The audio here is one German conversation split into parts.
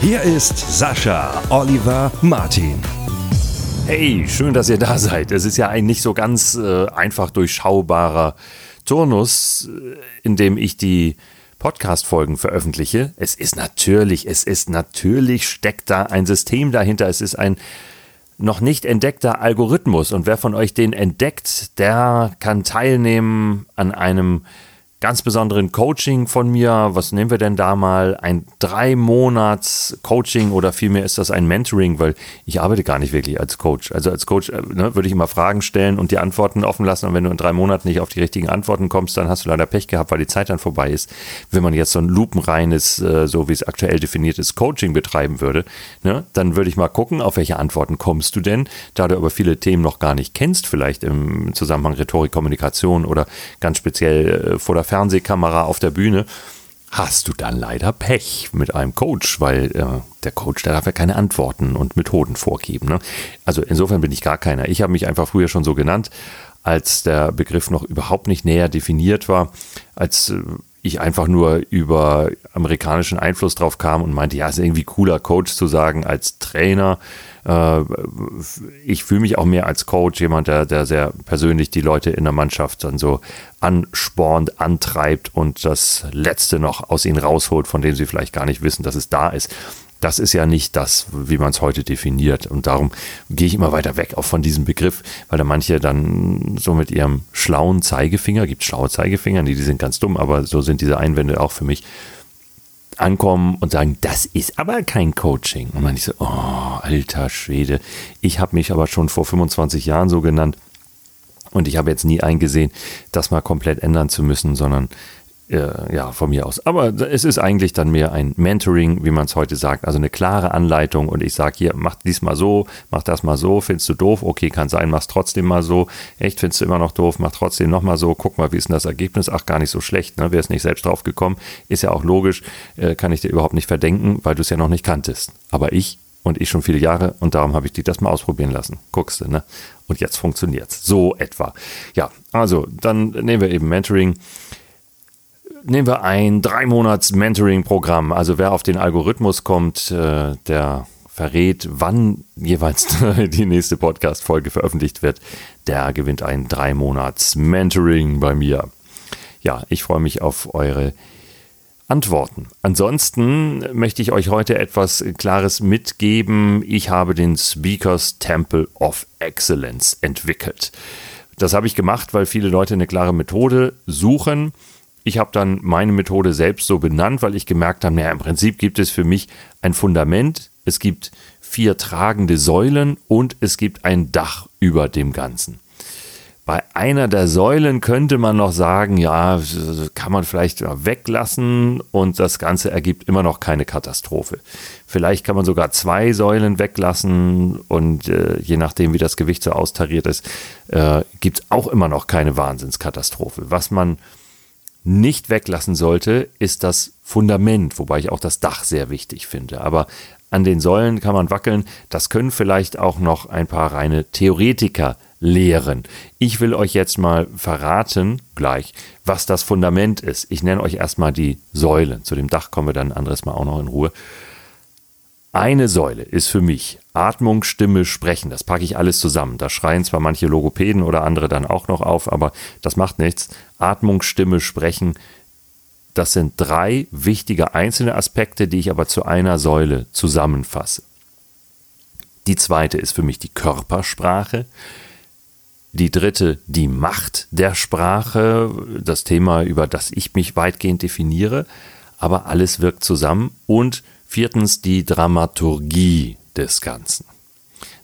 Hier ist Sascha Oliver Martin. Hey, schön, dass ihr da seid. Es ist ja ein nicht so ganz äh, einfach durchschaubarer Turnus, äh, in dem ich die Podcast-Folgen veröffentliche. Es ist natürlich, es ist natürlich, steckt da ein System dahinter. Es ist ein noch nicht entdeckter Algorithmus. Und wer von euch den entdeckt, der kann teilnehmen an einem ganz besonderen Coaching von mir. Was nehmen wir denn da mal? Ein drei Monats Coaching oder vielmehr ist das ein Mentoring, weil ich arbeite gar nicht wirklich als Coach. Also als Coach äh, ne, würde ich immer Fragen stellen und die Antworten offen lassen. Und wenn du in drei Monaten nicht auf die richtigen Antworten kommst, dann hast du leider Pech gehabt, weil die Zeit dann vorbei ist. Wenn man jetzt so ein lupenreines, äh, so wie es aktuell definiert ist, Coaching betreiben würde, ne, dann würde ich mal gucken, auf welche Antworten kommst du denn, da du aber viele Themen noch gar nicht kennst, vielleicht im Zusammenhang Rhetorik, Kommunikation oder ganz speziell äh, vor der Fernsehkamera auf der Bühne, hast du dann leider Pech mit einem Coach, weil äh, der Coach, der darf ja keine Antworten und Methoden vorgeben. Ne? Also insofern bin ich gar keiner. Ich habe mich einfach früher schon so genannt, als der Begriff noch überhaupt nicht näher definiert war, als äh, ich einfach nur über amerikanischen Einfluss drauf kam und meinte, ja, ist irgendwie cooler, Coach zu sagen als Trainer. Äh, ich fühle mich auch mehr als Coach, jemand, der, der sehr persönlich die Leute in der Mannschaft dann so anspornt, antreibt und das Letzte noch aus ihnen rausholt, von dem sie vielleicht gar nicht wissen, dass es da ist das ist ja nicht das, wie man es heute definiert. Und darum gehe ich immer weiter weg auch von diesem Begriff, weil da manche dann so mit ihrem schlauen Zeigefinger, gibt schlaue Zeigefinger, die, die sind ganz dumm, aber so sind diese Einwände auch für mich, ankommen und sagen, das ist aber kein Coaching. Und man ich so, oh, alter Schwede. Ich habe mich aber schon vor 25 Jahren so genannt. Und ich habe jetzt nie eingesehen, das mal komplett ändern zu müssen, sondern äh, ja, von mir aus. Aber es ist eigentlich dann mehr ein Mentoring, wie man es heute sagt. Also eine klare Anleitung und ich sage hier, mach dies mal so, mach das mal so, findest du doof? Okay, kann sein, mach's trotzdem mal so. Echt, findest du immer noch doof? Mach trotzdem nochmal so. Guck mal, wie ist denn das Ergebnis? Ach, gar nicht so schlecht. Ne? Wäre es nicht selbst drauf gekommen. Ist ja auch logisch, äh, kann ich dir überhaupt nicht verdenken, weil du es ja noch nicht kanntest. Aber ich und ich schon viele Jahre und darum habe ich dich das mal ausprobieren lassen. Guckst du, ne? Und jetzt funktioniert's. So etwa. Ja, also dann nehmen wir eben Mentoring nehmen wir ein drei Monats Mentoring-Programm. Also wer auf den Algorithmus kommt, äh, der verrät, wann jeweils die nächste Podcast-Folge veröffentlicht wird, der gewinnt ein drei Monats Mentoring bei mir. Ja, ich freue mich auf eure Antworten. Ansonsten möchte ich euch heute etwas Klares mitgeben. Ich habe den Speakers Temple of Excellence entwickelt. Das habe ich gemacht, weil viele Leute eine klare Methode suchen ich habe dann meine Methode selbst so benannt, weil ich gemerkt habe, naja, im Prinzip gibt es für mich ein Fundament, es gibt vier tragende Säulen und es gibt ein Dach über dem Ganzen. Bei einer der Säulen könnte man noch sagen, ja, kann man vielleicht weglassen und das Ganze ergibt immer noch keine Katastrophe. Vielleicht kann man sogar zwei Säulen weglassen und äh, je nachdem, wie das Gewicht so austariert ist, äh, gibt es auch immer noch keine Wahnsinnskatastrophe. Was man nicht weglassen sollte, ist das Fundament, wobei ich auch das Dach sehr wichtig finde. Aber an den Säulen kann man wackeln. Das können vielleicht auch noch ein paar reine Theoretiker lehren. Ich will euch jetzt mal verraten, gleich, was das Fundament ist. Ich nenne euch erstmal die Säulen. Zu dem Dach kommen wir dann anderes Mal auch noch in Ruhe. Eine Säule ist für mich Atmung, Stimme, Sprechen. Das packe ich alles zusammen. Da schreien zwar manche Logopäden oder andere dann auch noch auf, aber das macht nichts. Atmung, Stimme, Sprechen. Das sind drei wichtige einzelne Aspekte, die ich aber zu einer Säule zusammenfasse. Die zweite ist für mich die Körpersprache. Die dritte die Macht der Sprache, das Thema, über das ich mich weitgehend definiere. Aber alles wirkt zusammen. Und Viertens die Dramaturgie des Ganzen.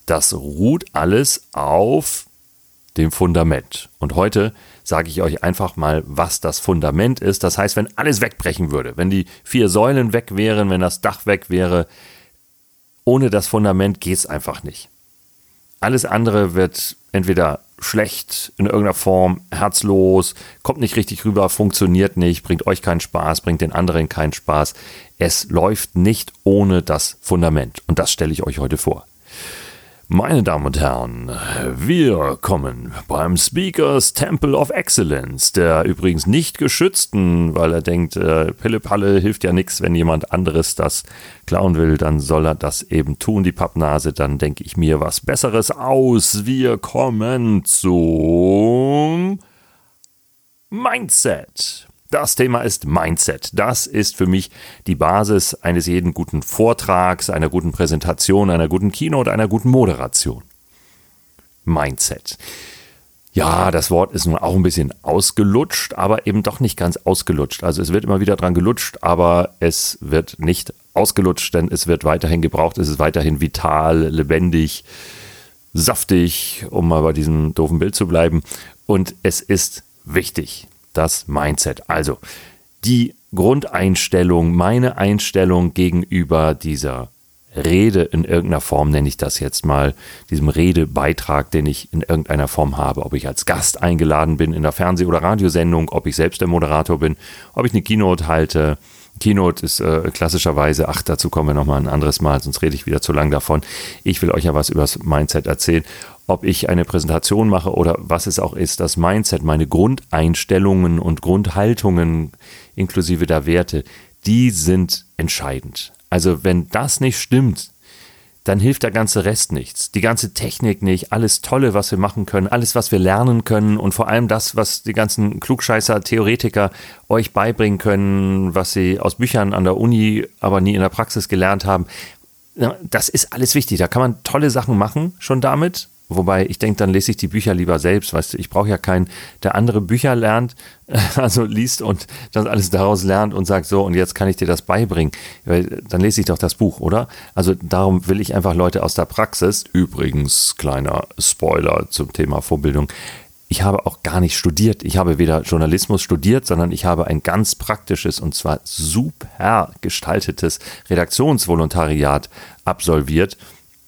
Das ruht alles auf dem Fundament. Und heute sage ich euch einfach mal, was das Fundament ist. Das heißt, wenn alles wegbrechen würde, wenn die vier Säulen weg wären, wenn das Dach weg wäre, ohne das Fundament geht es einfach nicht. Alles andere wird entweder schlecht in irgendeiner Form, herzlos, kommt nicht richtig rüber, funktioniert nicht, bringt euch keinen Spaß, bringt den anderen keinen Spaß. Es läuft nicht ohne das Fundament. Und das stelle ich euch heute vor. Meine Damen und Herren, wir kommen beim Speakers Temple of Excellence, der übrigens nicht geschützten, weil er denkt, äh, Pille-Palle hilft ja nichts, wenn jemand anderes das klauen will, dann soll er das eben tun, die Pappnase, dann denke ich mir was Besseres aus. Wir kommen zum Mindset. Das Thema ist Mindset. Das ist für mich die Basis eines jeden guten Vortrags, einer guten Präsentation, einer guten Keynote, einer guten Moderation. Mindset. Ja, das Wort ist nun auch ein bisschen ausgelutscht, aber eben doch nicht ganz ausgelutscht. Also es wird immer wieder dran gelutscht, aber es wird nicht ausgelutscht, denn es wird weiterhin gebraucht, es ist weiterhin vital, lebendig, saftig, um mal bei diesem doofen Bild zu bleiben. Und es ist wichtig das Mindset. Also die Grundeinstellung, meine Einstellung gegenüber dieser Rede in irgendeiner Form, nenne ich das jetzt mal, diesem Redebeitrag, den ich in irgendeiner Form habe, ob ich als Gast eingeladen bin in der Fernseh- oder Radiosendung, ob ich selbst der Moderator bin, ob ich eine Keynote halte. Keynote ist äh, klassischerweise, ach, dazu kommen wir nochmal ein anderes Mal, sonst rede ich wieder zu lang davon. Ich will euch ja was über das Mindset erzählen ob ich eine Präsentation mache oder was es auch ist, das Mindset, meine Grundeinstellungen und Grundhaltungen inklusive der Werte, die sind entscheidend. Also wenn das nicht stimmt, dann hilft der ganze Rest nichts. Die ganze Technik nicht, alles Tolle, was wir machen können, alles, was wir lernen können und vor allem das, was die ganzen Klugscheißer, Theoretiker euch beibringen können, was sie aus Büchern an der Uni, aber nie in der Praxis gelernt haben. Das ist alles wichtig. Da kann man tolle Sachen machen, schon damit. Wobei ich denke, dann lese ich die Bücher lieber selbst. Weißt du, ich brauche ja keinen, der andere Bücher lernt, also liest und dann alles daraus lernt und sagt so, und jetzt kann ich dir das beibringen. Weil dann lese ich doch das Buch, oder? Also darum will ich einfach Leute aus der Praxis, übrigens kleiner Spoiler zum Thema Vorbildung, ich habe auch gar nicht studiert. Ich habe weder Journalismus studiert, sondern ich habe ein ganz praktisches und zwar super gestaltetes Redaktionsvolontariat absolviert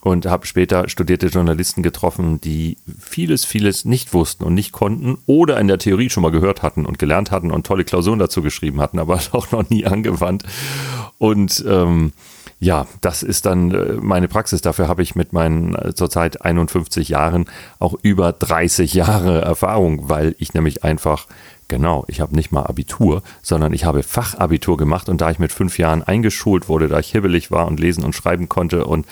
und habe später studierte Journalisten getroffen, die vieles, vieles nicht wussten und nicht konnten oder in der Theorie schon mal gehört hatten und gelernt hatten und tolle Klausuren dazu geschrieben hatten, aber auch noch nie angewandt. Und ähm, ja, das ist dann äh, meine Praxis. Dafür habe ich mit meinen äh, zurzeit 51 Jahren auch über 30 Jahre Erfahrung, weil ich nämlich einfach Genau, ich habe nicht mal Abitur, sondern ich habe Fachabitur gemacht und da ich mit fünf Jahren eingeschult wurde, da ich hibbelig war und lesen und schreiben konnte und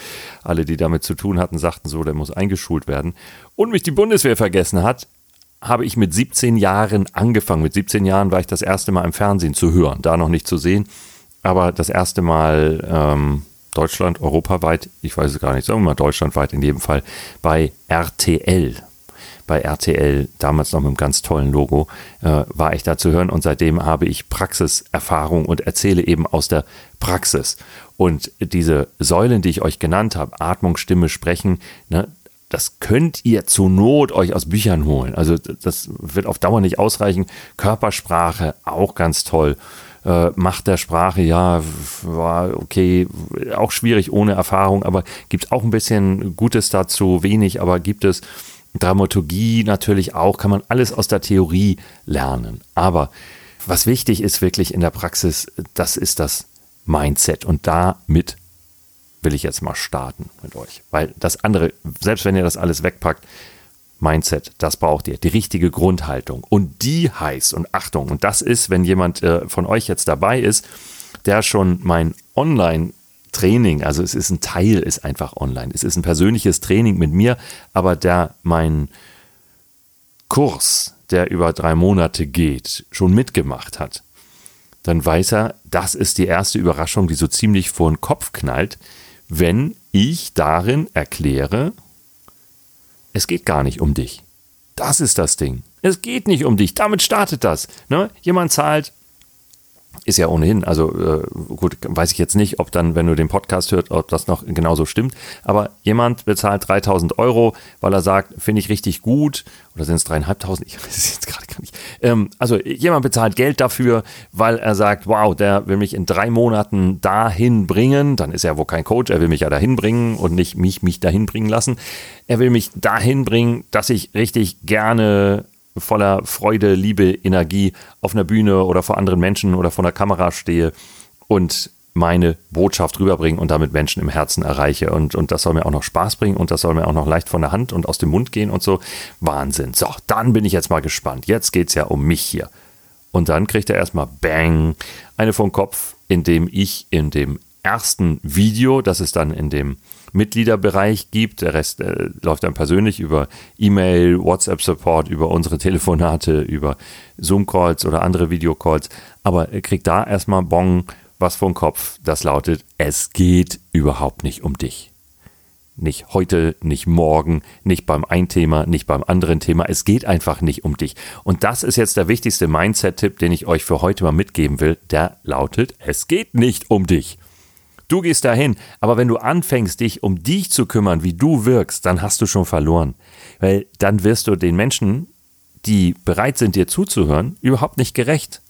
alle, die damit zu tun hatten, sagten so, der muss eingeschult werden und mich die Bundeswehr vergessen hat, habe ich mit 17 Jahren angefangen. Mit 17 Jahren war ich das erste Mal im Fernsehen zu hören, da noch nicht zu sehen, aber das erste Mal ähm, Deutschland, europaweit, ich weiß es gar nicht, sagen wir mal deutschlandweit in jedem Fall, bei RTL bei RTL, damals noch mit einem ganz tollen Logo, äh, war ich da zu hören und seitdem habe ich Praxiserfahrung und erzähle eben aus der Praxis. Und diese Säulen, die ich euch genannt habe, Atmung, Stimme, Sprechen, ne, das könnt ihr zur Not euch aus Büchern holen. Also das wird auf Dauer nicht ausreichen. Körpersprache, auch ganz toll. Äh, Macht der Sprache, ja, war okay, auch schwierig ohne Erfahrung, aber gibt auch ein bisschen Gutes dazu, wenig, aber gibt es. Dramaturgie natürlich auch, kann man alles aus der Theorie lernen. Aber was wichtig ist wirklich in der Praxis, das ist das Mindset. Und damit will ich jetzt mal starten mit euch. Weil das andere, selbst wenn ihr das alles wegpackt, Mindset, das braucht ihr. Die richtige Grundhaltung. Und die heißt, und Achtung, und das ist, wenn jemand äh, von euch jetzt dabei ist, der schon mein Online- Training, also es ist ein Teil, ist einfach online. Es ist ein persönliches Training mit mir, aber der mein Kurs, der über drei Monate geht, schon mitgemacht hat, dann weiß er, das ist die erste Überraschung, die so ziemlich vor den Kopf knallt, wenn ich darin erkläre, es geht gar nicht um dich. Das ist das Ding. Es geht nicht um dich. Damit startet das. Ne? Jemand zahlt ist ja ohnehin, also äh, gut, weiß ich jetzt nicht, ob dann, wenn du den Podcast hörst, ob das noch genauso stimmt, aber jemand bezahlt 3000 Euro, weil er sagt, finde ich richtig gut, oder sind es dreieinhalbtausend, ich weiß es jetzt gerade gar nicht. Ähm, also jemand bezahlt Geld dafür, weil er sagt, wow, der will mich in drei Monaten dahin bringen, dann ist er wohl kein Coach, er will mich ja dahin bringen und nicht mich, mich dahin bringen lassen. Er will mich dahin bringen, dass ich richtig gerne voller Freude, Liebe, Energie auf einer Bühne oder vor anderen Menschen oder vor einer Kamera stehe und meine Botschaft rüberbringen und damit Menschen im Herzen erreiche. Und, und das soll mir auch noch Spaß bringen und das soll mir auch noch leicht von der Hand und aus dem Mund gehen und so. Wahnsinn. So, dann bin ich jetzt mal gespannt. Jetzt geht es ja um mich hier. Und dann kriegt er erstmal Bang, eine vom Kopf, in dem ich in dem ersten Video, das es dann in dem Mitgliederbereich gibt. Der Rest äh, läuft dann persönlich über E-Mail, WhatsApp-Support, über unsere Telefonate, über Zoom-Calls oder andere Videocalls. Aber er kriegt da erstmal Bong was vom Kopf, das lautet, es geht überhaupt nicht um dich. Nicht heute, nicht morgen, nicht beim einen Thema, nicht beim anderen Thema. Es geht einfach nicht um dich. Und das ist jetzt der wichtigste Mindset-Tipp, den ich euch für heute mal mitgeben will. Der lautet, es geht nicht um dich. Du gehst dahin, aber wenn du anfängst, dich um dich zu kümmern, wie du wirkst, dann hast du schon verloren. Weil dann wirst du den Menschen, die bereit sind, dir zuzuhören, überhaupt nicht gerecht.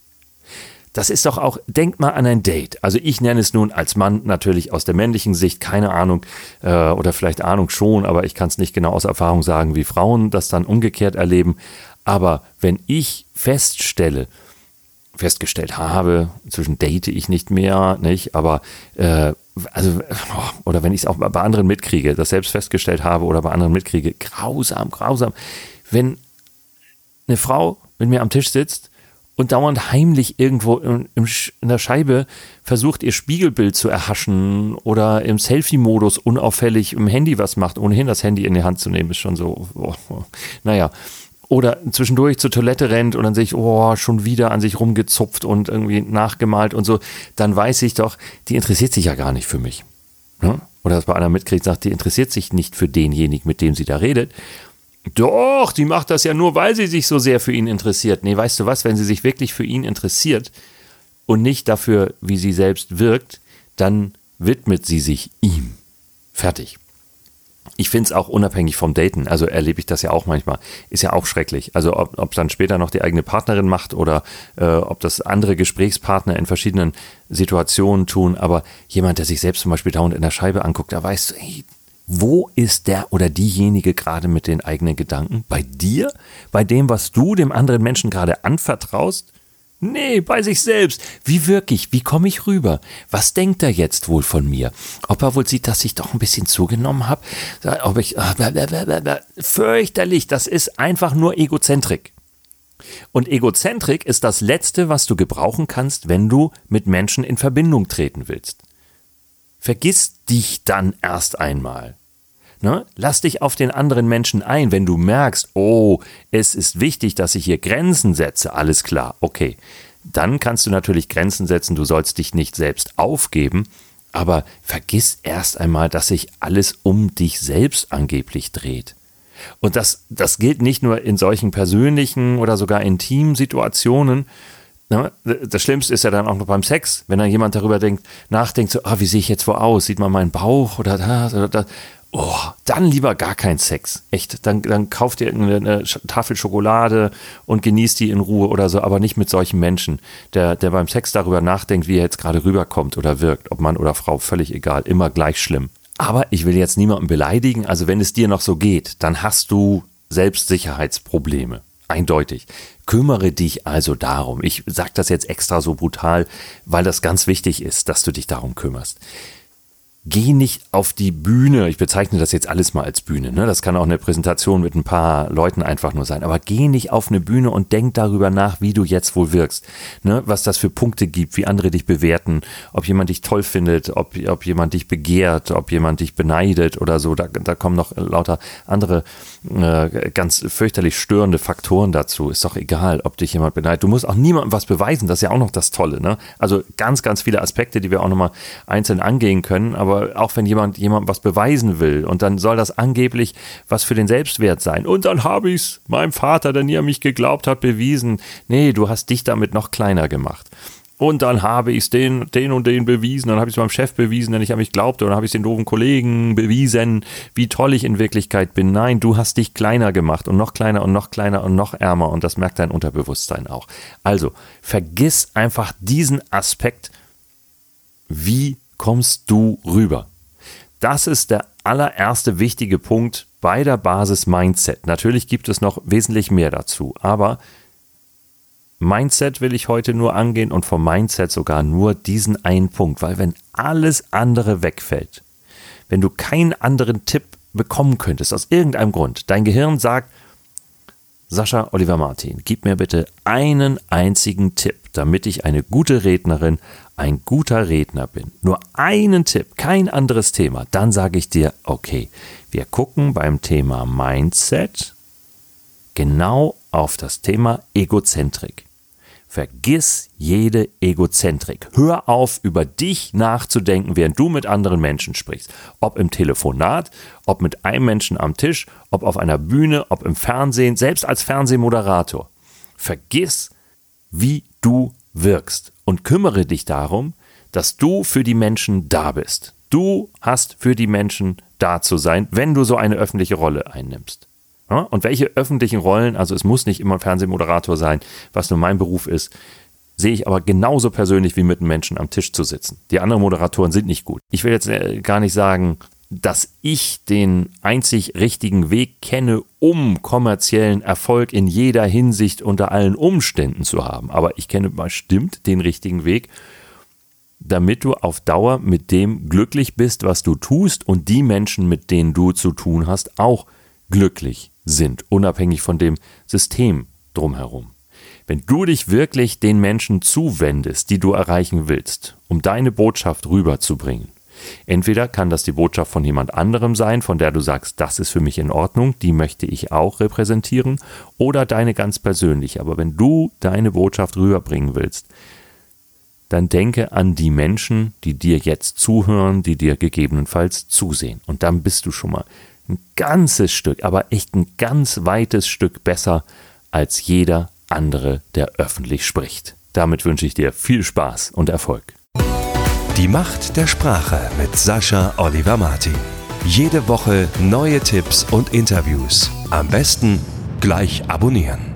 Das ist doch auch, denk mal an ein Date. Also ich nenne es nun als Mann natürlich aus der männlichen Sicht, keine Ahnung, äh, oder vielleicht Ahnung schon, aber ich kann es nicht genau aus Erfahrung sagen, wie Frauen das dann umgekehrt erleben. Aber wenn ich feststelle, festgestellt habe, inzwischen date ich nicht mehr, nicht, aber äh, also, oder wenn ich es auch bei anderen mitkriege, das selbst festgestellt habe oder bei anderen mitkriege, grausam, grausam. Wenn eine Frau mit mir am Tisch sitzt und dauernd heimlich irgendwo in, in der Scheibe versucht, ihr Spiegelbild zu erhaschen oder im Selfie-Modus unauffällig im Handy was macht, ohnehin das Handy in die Hand zu nehmen, ist schon so, oh, oh. naja oder zwischendurch zur Toilette rennt und dann sehe ich, oh, schon wieder an sich rumgezupft und irgendwie nachgemalt und so, dann weiß ich doch, die interessiert sich ja gar nicht für mich. Ne? Oder dass bei einer mitkriegt, sagt, die interessiert sich nicht für denjenigen, mit dem sie da redet. Doch, die macht das ja nur, weil sie sich so sehr für ihn interessiert. Nee, weißt du was, wenn sie sich wirklich für ihn interessiert und nicht dafür, wie sie selbst wirkt, dann widmet sie sich ihm. Fertig ich finde es auch unabhängig vom Daten, also erlebe ich das ja auch manchmal, ist ja auch schrecklich. Also ob es dann später noch die eigene Partnerin macht oder äh, ob das andere Gesprächspartner in verschiedenen Situationen tun, aber jemand, der sich selbst zum Beispiel dauernd in der Scheibe anguckt, da weißt du, hey, wo ist der oder diejenige gerade mit den eigenen Gedanken? Bei dir? Bei dem, was du dem anderen Menschen gerade anvertraust? Nee, bei sich selbst. Wie wirklich? Wie komme ich rüber? Was denkt er jetzt wohl von mir? Ob er wohl sieht, dass ich doch ein bisschen zugenommen habe? Ob ich. Blablabla. Fürchterlich. Das ist einfach nur Egozentrik. Und Egozentrik ist das Letzte, was du gebrauchen kannst, wenn du mit Menschen in Verbindung treten willst. Vergiss dich dann erst einmal. Ne? Lass dich auf den anderen Menschen ein, wenn du merkst, oh, es ist wichtig, dass ich hier Grenzen setze, alles klar, okay. Dann kannst du natürlich Grenzen setzen, du sollst dich nicht selbst aufgeben, aber vergiss erst einmal, dass sich alles um dich selbst angeblich dreht. Und das, das gilt nicht nur in solchen persönlichen oder sogar intimen Situationen. Ne? Das Schlimmste ist ja dann auch noch beim Sex, wenn dann jemand darüber denkt, nachdenkt, so, ah, wie sehe ich jetzt wo aus? Sieht man meinen Bauch oder das oder das? Oh, dann lieber gar kein Sex. Echt. Dann, dann kauft ihr eine Tafel Schokolade und genießt die in Ruhe oder so, aber nicht mit solchen Menschen, der, der beim Sex darüber nachdenkt, wie er jetzt gerade rüberkommt oder wirkt, ob Mann oder Frau, völlig egal, immer gleich schlimm. Aber ich will jetzt niemanden beleidigen, also wenn es dir noch so geht, dann hast du Selbstsicherheitsprobleme. Eindeutig. Kümmere dich also darum. Ich sage das jetzt extra so brutal, weil das ganz wichtig ist, dass du dich darum kümmerst geh nicht auf die Bühne. Ich bezeichne das jetzt alles mal als Bühne. Ne? Das kann auch eine Präsentation mit ein paar Leuten einfach nur sein. Aber geh nicht auf eine Bühne und denk darüber nach, wie du jetzt wohl wirkst. Ne? Was das für Punkte gibt, wie andere dich bewerten, ob jemand dich toll findet, ob, ob jemand dich begehrt, ob jemand dich beneidet oder so. Da, da kommen noch lauter andere äh, ganz fürchterlich störende Faktoren dazu. Ist doch egal, ob dich jemand beneidet. Du musst auch niemandem was beweisen. Das ist ja auch noch das Tolle. Ne? Also ganz, ganz viele Aspekte, die wir auch nochmal einzeln angehen können. Aber aber auch wenn jemand jemand was beweisen will und dann soll das angeblich was für den Selbstwert sein. Und dann habe ich es meinem Vater, der nie an mich geglaubt hat, bewiesen. Nee, du hast dich damit noch kleiner gemacht. Und dann habe ich es den, den und den bewiesen, dann habe ich es meinem Chef bewiesen, denn ich an mich glaubte, und dann habe ich es den doofen Kollegen bewiesen, wie toll ich in Wirklichkeit bin. Nein, du hast dich kleiner gemacht und noch kleiner und noch kleiner und noch ärmer und das merkt dein Unterbewusstsein auch. Also, vergiss einfach diesen Aspekt, wie kommst du rüber? Das ist der allererste wichtige Punkt bei der Basis Mindset. Natürlich gibt es noch wesentlich mehr dazu, aber Mindset will ich heute nur angehen und vom Mindset sogar nur diesen einen Punkt, weil wenn alles andere wegfällt, wenn du keinen anderen Tipp bekommen könntest, aus irgendeinem Grund, dein Gehirn sagt, Sascha Oliver Martin, gib mir bitte einen einzigen Tipp, damit ich eine gute Rednerin, ein guter Redner bin. Nur einen Tipp, kein anderes Thema. Dann sage ich dir, okay, wir gucken beim Thema Mindset genau auf das Thema Egozentrik. Vergiss jede Egozentrik. Hör auf, über dich nachzudenken, während du mit anderen Menschen sprichst. Ob im Telefonat, ob mit einem Menschen am Tisch, ob auf einer Bühne, ob im Fernsehen, selbst als Fernsehmoderator. Vergiss, wie du wirkst und kümmere dich darum, dass du für die Menschen da bist. Du hast für die Menschen da zu sein, wenn du so eine öffentliche Rolle einnimmst. Und welche öffentlichen Rollen, also es muss nicht immer ein Fernsehmoderator sein, was nur mein Beruf ist, sehe ich aber genauso persönlich wie mit einem Menschen am Tisch zu sitzen. Die anderen Moderatoren sind nicht gut. Ich will jetzt äh, gar nicht sagen, dass ich den einzig richtigen Weg kenne, um kommerziellen Erfolg in jeder Hinsicht unter allen Umständen zu haben. Aber ich kenne bestimmt den richtigen Weg, damit du auf Dauer mit dem glücklich bist, was du tust und die Menschen, mit denen du zu tun hast, auch glücklich sind, unabhängig von dem System drumherum. Wenn du dich wirklich den Menschen zuwendest, die du erreichen willst, um deine Botschaft rüberzubringen, entweder kann das die Botschaft von jemand anderem sein, von der du sagst, das ist für mich in Ordnung, die möchte ich auch repräsentieren, oder deine ganz persönliche. Aber wenn du deine Botschaft rüberbringen willst, dann denke an die Menschen, die dir jetzt zuhören, die dir gegebenenfalls zusehen. Und dann bist du schon mal ein ganzes Stück, aber echt ein ganz weites Stück besser als jeder andere, der öffentlich spricht. Damit wünsche ich dir viel Spaß und Erfolg. Die Macht der Sprache mit Sascha Oliver Martin. Jede Woche neue Tipps und Interviews. Am besten gleich abonnieren.